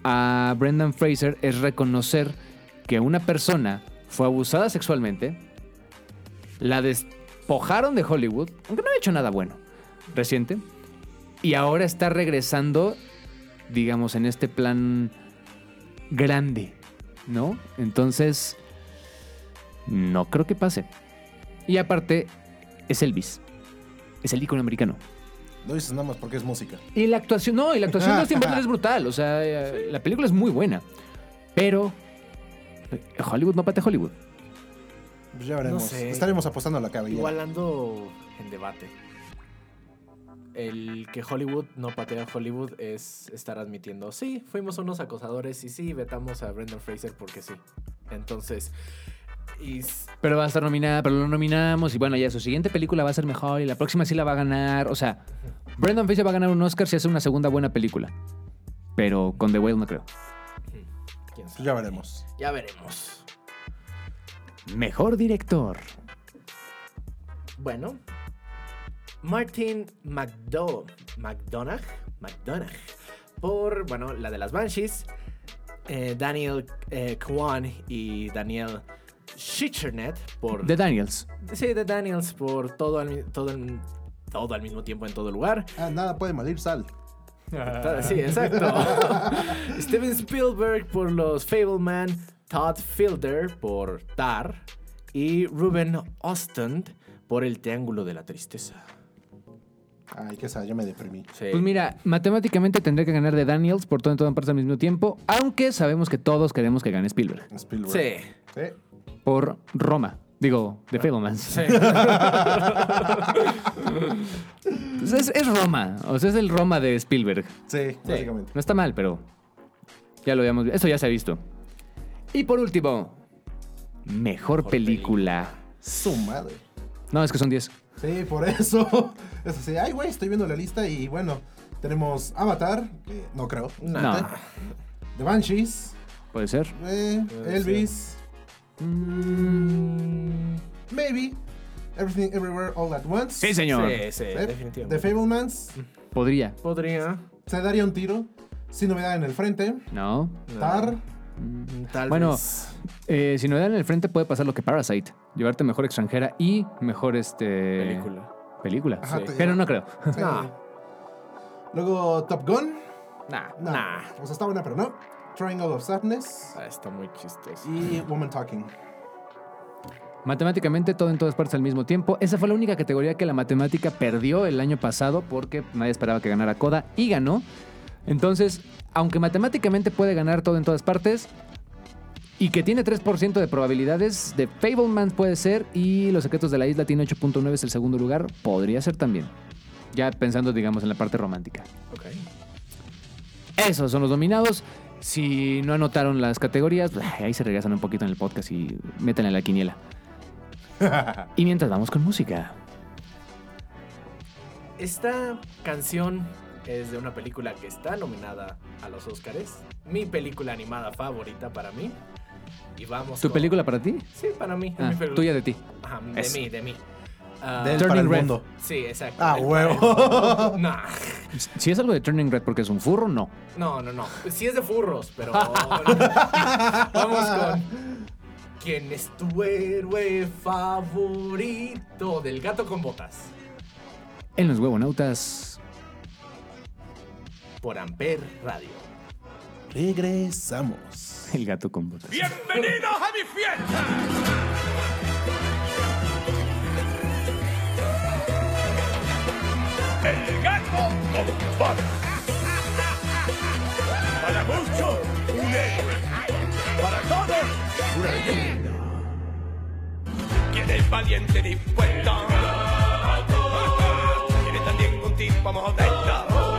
a Brendan Fraser es reconocer que una persona fue abusada sexualmente, la despojaron de Hollywood, aunque no ha hecho nada bueno, reciente, y ahora está regresando, digamos, en este plan grande, ¿no? Entonces, no creo que pase. Y aparte, es Elvis, es el ícono americano. Lo dices nada más porque es música. Y la actuación, no, y la actuación de Austin Butler es brutal. O sea, eh, la película es muy buena. Pero Hollywood no patea Hollywood. Pues ya veremos. sé. Estaremos apostando a la cabellera. Igual ando en debate. El que Hollywood no patea a Hollywood es estar admitiendo, sí, fuimos unos acosadores y sí, vetamos a Brendan Fraser porque sí. Entonces, Pero va a estar nominada, pero lo nominamos y bueno, ya su siguiente película va a ser mejor y la próxima sí la va a ganar. O sea, Brendan Fraser va a ganar un Oscar si hace una segunda buena película. Pero con The Whale no creo. quién sabe. Ya veremos. Ya veremos. Mejor director. Bueno, Martin McDo McDonagh, McDonagh por, bueno, la de las Banshees, eh, Daniel eh, Kwan y Daniel Schickernet por... The Daniels. sí, de Daniels por todo al, todo, al- todo al mismo tiempo en todo lugar. Ah, nada puede morir sal. Ta- Sí, exacto. Steven Spielberg por los Fableman, Todd Fielder por Tar y Ruben Ostand por El Triángulo de la Tristeza. Ay, qué sad, yo me deprimí. Sí. Pues mira, matemáticamente tendría que ganar The Daniels por todo en todas partes al mismo tiempo, aunque sabemos que todos queremos que gane Spielberg. Spielberg. Sí. Sí. Por Roma. Digo, The Fablemans. Sí. Pues es, es Roma. O sea, es el Roma de Spielberg. Sí, básicamente. No está mal, pero ya lo habíamos Eso ya se ha visto. Y por último, mejor, película. Su madre. No, es que son 10. Sí, por eso. Eso sí, ay, güey, estoy viendo la lista y bueno, tenemos Avatar, que no creo. No. The Banshees, Puede ser. eh, Elvis, mm, maybe, Everything Everywhere All at Once. Sí, señor. Sí, sí, Eh, definitivamente. The Fablemans, Podría. Podría. se daría un tiro. Sin novedad en el frente. No. Tar, Tal Bueno, vez. Eh, si no dan en el frente puede pasar lo que Parasite. Llevarte mejor extranjera y mejor este... Película. Película. Ajá, Sí. te- Pero no creo. Luego Top Gun. Nah. No. Nah. O sea, está buena, pero no. Triangle of Sadness. Ah, está muy chistoso. Y Woman Talking. Matemáticamente todo en todas partes al mismo tiempo. Esa fue la única categoría que la matemática perdió el año pasado porque nadie esperaba que ganara Coda y ganó. Entonces, aunque matemáticamente puede ganar todo en todas partes y que tiene 3% de probabilidades, de Fableman puede ser y Los Secretos de la Isla tiene 8.9 es el segundo lugar, podría ser también. Ya pensando, digamos, en la parte romántica. Ok. Esos son los nominados. Si no anotaron las categorías, pues, ahí se regresan un poquito en el podcast y métanle la quiniela. y mientras vamos con música. Esta canción es de una película que está nominada a los Oscars. Mi película animada favorita para mí. Y vamos. ¿Tu con- película para ti? Sí, para mí. Ah, mi tuya de ti. Ajá, de Eso. mí, de mí. De él Turning para el Red. mundo. Sí, exacto. Ah, huevo. Nah. Si es algo de Turning Red porque es un furro, no. No, no, no. Sí es de furros, pero. Vamos con. ¿Quién es tu héroe favorito? Del gato con botas. En los huevonautas. Por Amper Radio. Regresamos. El gato con botas. ¡Bienvenidos a mi fiesta! El gato con botas. Para muchos, un héroe. Para todos, una leyenda. ¿Quién es valiente y dispuesto? ¿Quién es también un tipo modesto?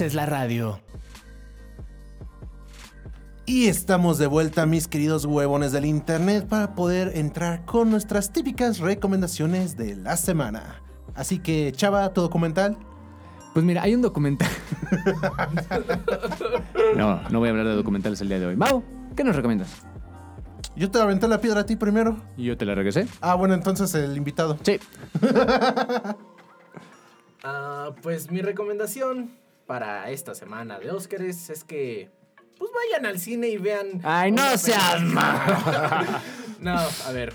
Haces la radio. Y estamos de vuelta, mis queridos huevones del internet, para poder entrar con nuestras típicas recomendaciones de la semana. Así que, Chava, tu documental. Pues mira, hay un documental. no, no voy a hablar de documentales el día de hoy. Mau, ¿qué nos recomiendas? Yo te aventé la piedra a ti primero. Y yo te la regresé. Ah, bueno, entonces el invitado. Sí. Ah, pues mi recomendación para esta semana de Óscares es que pues vayan al cine y vean. Ay, no seas película. no, a ver.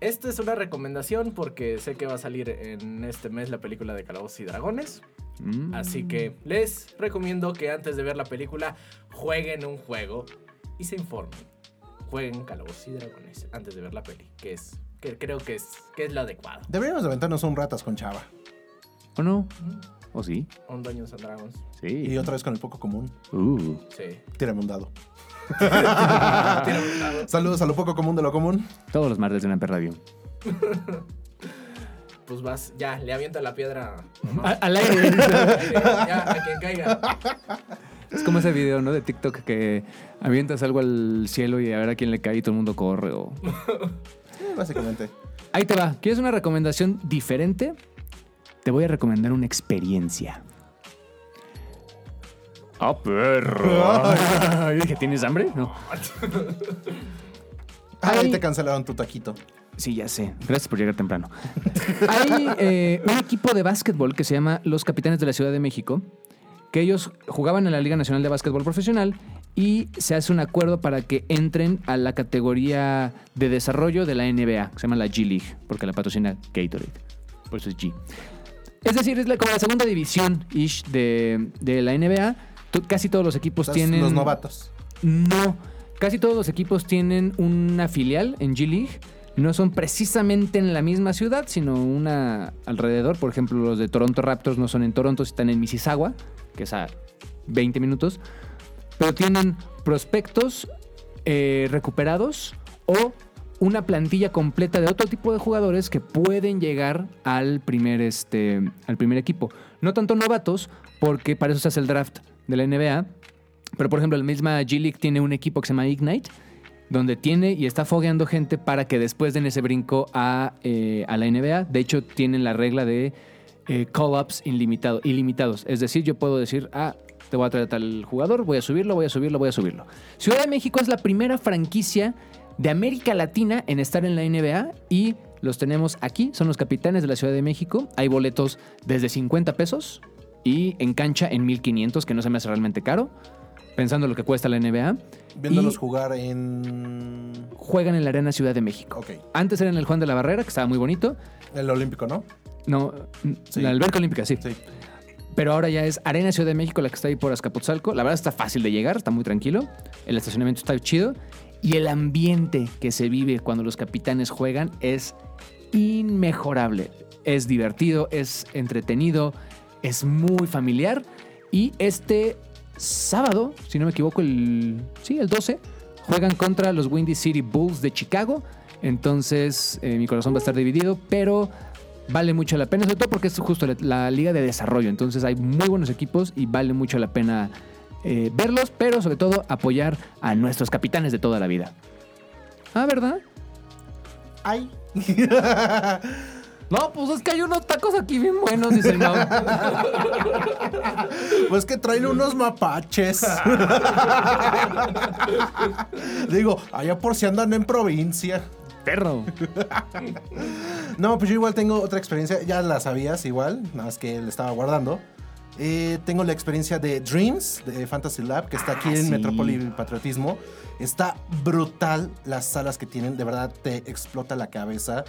Esta es una recomendación porque sé que va a salir en este mes la película de Calabozos y Dragones. Mm. Así que les recomiendo que antes de ver la película jueguen un juego y se informen. Jueguen Calabozos y Dragones antes de ver la peli, que es que creo que es que es lo adecuado. Deberíamos de aventarnos un ratas con Chava. ¿O no? ¿O sí? Un Dungeons and Dragons. Sí. Y otra vez con el poco común. Uh. Sí. Tírame un dado. Saludos a lo poco común de lo común. Todos los martes en Amper Radio. Pues vas, ya, le avienta la piedra. A- al aire. ya, a quien caiga. Es como ese video, ¿no? De TikTok que avientas algo al cielo y a ver a quién le cae y todo el mundo corre. O... Eh, Básicamente. Ahí te va. ¿Quieres una recomendación diferente? Te voy a recomendar una experiencia. ¡Ah, perro! Yo dije, ¿tienes hambre? No. Ahí Ay. te cancelaron tu taquito. Sí, ya sé. Gracias por llegar temprano. Hay eh, un equipo de básquetbol que se llama Los Capitanes de la Ciudad de México, que ellos jugaban en la Liga Nacional de Básquetbol Profesional y se hace un acuerdo para que entren a la categoría de desarrollo de la NBA, que se llama la G League, porque la patrocina Gatorade. Por eso es G. Es decir, es como la segunda división ish de, de la NBA. Casi todos los equipos Estás- tienen. Los novatos. No. Casi todos los equipos tienen una filial en G League. No son precisamente en la misma ciudad, sino una alrededor. Por ejemplo, los de Toronto Raptors no son en Toronto, están en Mississauga, que es a 20 minutos. Pero tienen prospectos eh, recuperados o una plantilla completa de otro tipo de jugadores que pueden llegar al primer, este, al primer equipo. No tanto novatos, porque para eso se hace el draft de la NBA. Pero, por ejemplo, la misma G League tiene un equipo que se llama Ignite, donde tiene y está fogueando gente para que después den ese brinco a, eh, a la NBA. De hecho, tienen la regla de eh, call-ups ilimitado, ilimitados. Es decir, yo puedo decir, ah, te voy a traer a tal jugador, voy a subirlo, voy a subirlo, voy a subirlo. Ciudad de México es la primera franquicia de América Latina en estar en la NBA y los tenemos aquí, son los capitanes de la Ciudad de México. Hay boletos desde 50 pesos y en cancha en 1500, que no se me hace realmente caro, pensando lo que cuesta la NBA. Viéndolos Y jugar en. juegan en la Arena Ciudad de México. Ok. Antes era en el Juan de la Barrera, que estaba muy bonito. El olímpico, ¿no? No, Sí. la alberca olímpica, sí. Sí. Pero ahora ya es Arena Ciudad de México, la que está ahí por Azcapotzalco. La verdad está fácil de llegar, está muy tranquilo. El estacionamiento está chido. Y el ambiente que se vive cuando los capitanes juegan es inmejorable. Es divertido, es entretenido, es muy familiar. Y este sábado, si no me equivoco, el, sí, el 12, juegan contra los Windy City Bulls de Chicago. Entonces, eh, mi corazón va a estar dividido, pero vale mucho la pena, sobre todo porque es justo la, la liga de desarrollo. Entonces, hay muy buenos equipos y vale mucho la pena eh, verlos, pero sobre todo apoyar a nuestros capitanes de toda la vida. Ah, ¿verdad? Ay. No, pues es que hay unos tacos aquí bien buenos, dice el Mau. Pues que traen unos mapaches. Digo, allá por si andan en provincia. Perro. No, pues yo igual tengo otra experiencia. Ya la sabías igual, nada más que le estaba guardando. Eh, tengo la experiencia de Dreams, de Fantasy Lab, que está aquí Ah, en sí. Metrópoli Patriotismo. Está brutal las salas que tienen, de verdad te explota la cabeza.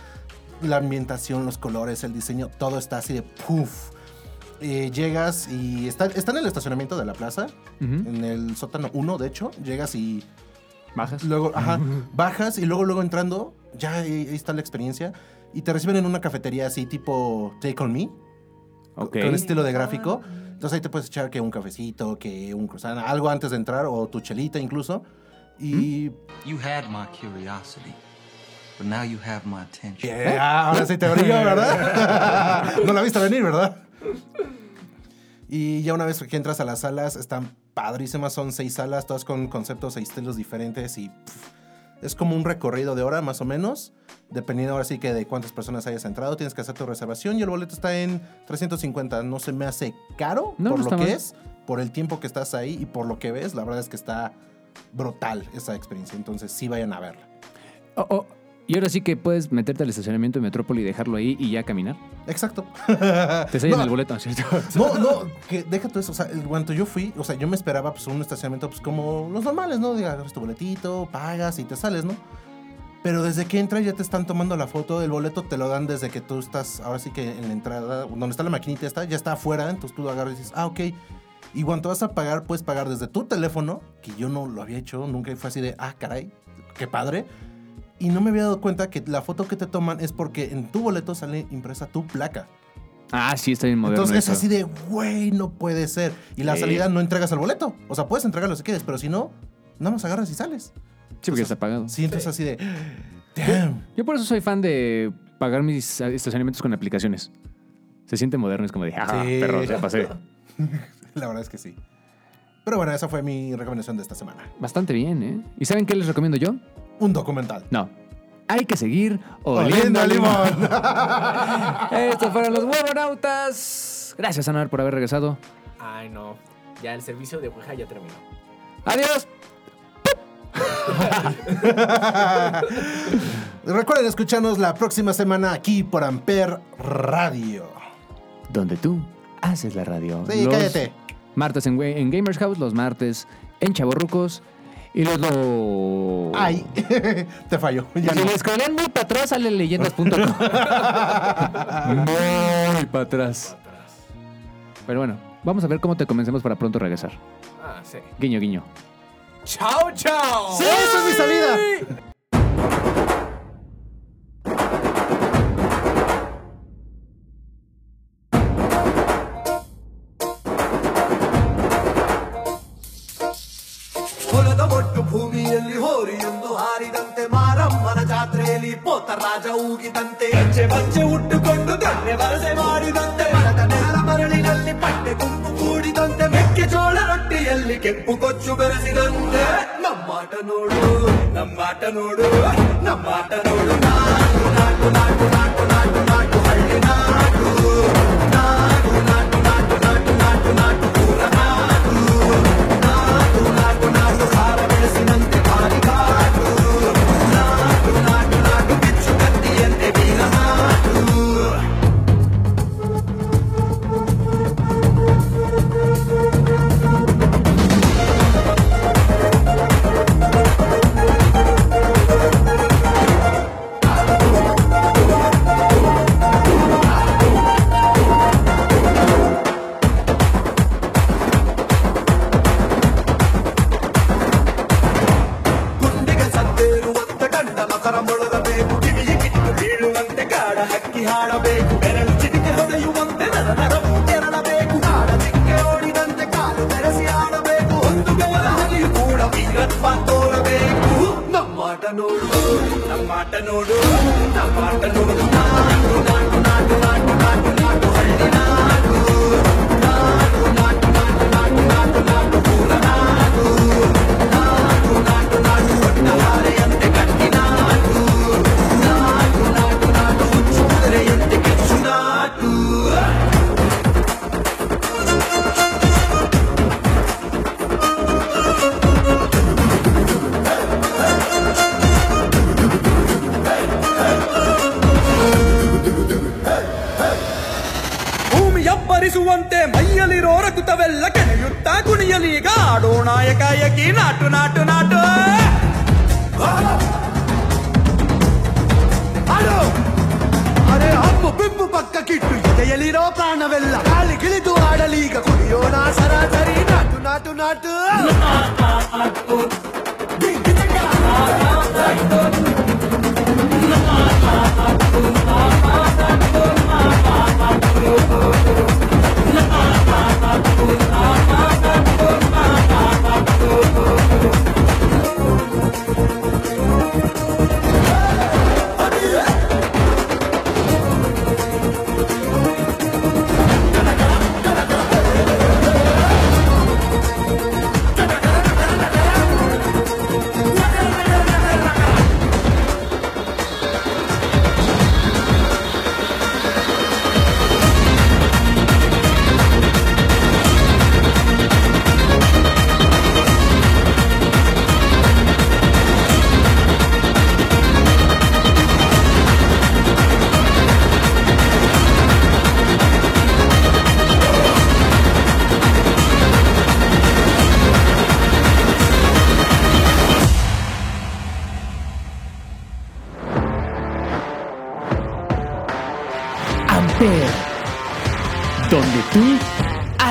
La ambientación, los colores, el diseño, todo está así de puff. Eh, llegas y está, está en el estacionamiento de la plaza, en el sótano 1, de hecho. Llegas y Bajas. Luego, ajá, bajas y luego, luego entrando, ya ahí, ahí está la experiencia. Y te reciben en una cafetería así tipo Take On Me, Ok. con estilo de gráfico. Entonces ahí te puedes echar que un cafecito, que un croissant, algo antes de entrar, o tu chelita incluso. Y You had my curiosity, but now you have my attention. Yeah, ahora sí te brilló, ¿verdad? no la viste venir, ¿verdad? Y ya una vez que entras a las salas, están padrísimas. Son seis salas, todas con conceptos e estilos diferentes. Y pff, es como un recorrido de hora más o menos. Dependiendo ahora sí que de cuántas personas hayas entrado, tienes que hacer tu reservación. Y el boleto está en 350. No se me hace caro No, por no lo que mal. es, por el tiempo que estás ahí y por lo que ves. La verdad es que está brutal esa experiencia. Entonces sí vayan a verla. Oh, oh, Y ahora sí que puedes meterte al estacionamiento de Metrópoli y dejarlo ahí y ya caminar. Exacto. Te sellan No. el boleto, ¿no es ¿cierto? No, no, que deja todo eso. O sea, el- cuando yo fui, o sea, yo me esperaba pues un estacionamiento pues como los normales, ¿no? Diga, agarras tu boletito, pagas y te sales, ¿no? Pero desde que entras ya te están tomando la foto del boleto, te lo dan desde que tú estás, ahora sí que en la entrada, donde está la maquinita esta, ya está afuera, entonces tú lo agarras y dices, ah, ok. Y cuando vas a pagar, puedes pagar desde tu teléfono, que yo no lo había hecho, nunca fue así de, ah, caray, qué padre. Y no me había dado cuenta que la foto que te toman es porque en tu boleto sale impresa tu placa. Ah, sí, está bien moderno. Entonces es eso. así de, güey, no puede ser. Y la Sí. salida no entregas el boleto. O sea, puedes entregarlo si quieres, pero si no, nada más agarras y sales. Sí, porque está pagado. Sí, entonces así de, damn. Yo por eso soy fan de pagar mis estacionamientos con aplicaciones. Se siente moderno, es como de, ah, Sí. perro, ya pasé. La verdad es que sí. Pero bueno, esa fue mi recomendación de esta semana. Bastante bien, ¿eh? ¿Y saben qué les recomiendo yo? Un documental. No. Hay que seguir Oliendo oliendo a limón. Estos fueron los huevonautas. Gracias, Anuar, por haber regresado. Ay, no. Ya el servicio de Ouija ya terminó. Adiós. Recuerden escucharnos la próxima semana aquí por Amper Radio. Donde tú haces la radio. Sí, Los cállate. Martes en, en Gamers House, los martes en Chaborrucos. Y los lo... Ay, te falló. Ya si no. le scrollean muy para atrás, sale leyendas.com. muy para atrás. Pero bueno, vamos a ver cómo te convencemos para pronto regresar. Ah, sí. Guiño, guiño. ¡Chao, chao! ¡Sí, esa es mi salida! ಮಾತು ಭೂಮಿಯಲ್ಲಿ ಎಂದು ಹಾರಿದಂತೆ ಮಾರಮ್ಮನ ಜಾತ್ರೆಯಲ್ಲಿ ಪೋತ ರಾಜ ಊಗಿದಂತೆ ಹೆಜ್ಜೆ ಬಚ್ಚೆ ಉಟ್ಟುಕೊಂಡು ಗಣ್ಣೆ ವರಸೆ ಮಾಡಿದಂತೆ ಮರದ ಮರಳಿನಲ್ಲಿ ಪಟ್ಟೆ ಗುಂಪು ಕೂಡಿದಂತೆ ಮೆಕ್ಕೆಜೋಳ ರೊಟ್ಟಿಯಲ್ಲಿ ಕೆಂಪು ಕೊಚ್ಚು ಬೆರೆಸಿದಂತೆ ನಮ್ಮಾಟ ನೋಡು ನಮ್ಮಾಟ ನೋಡು ನಮ್ಮಾಟ ನೋಡು ನಾಟು ನಾಟು ನಾಟು ಗೆಲ್ಲುವಂತೆ ಮೈಯಲಿರೋ ರಕುತವೆಲ್ಲ ಕೆನೆಯುತ್ತ ಕುಣಿಯಲೀಗ ಆಡೋ ನಾಯಕಾಯಕಿ ನಾಟು ನಾಟು ನಾಟು ಆಡೋ ಅರೆ ಹಬ್ಬು ಬಿಬ್ಬು ಪಕ್ಕಕ್ಕಿಟ್ಟು ಎದೆಯಲಿರೋ ಪ್ರಾಣವೆಲ್ಲ ಗಾಳಿಗಿಳಿದು ಆಡಲೀಗ ಕುಣಿಯೋಣ ಸರಾಸರಿ ನಾಟು ನಾಟು ನಾಟು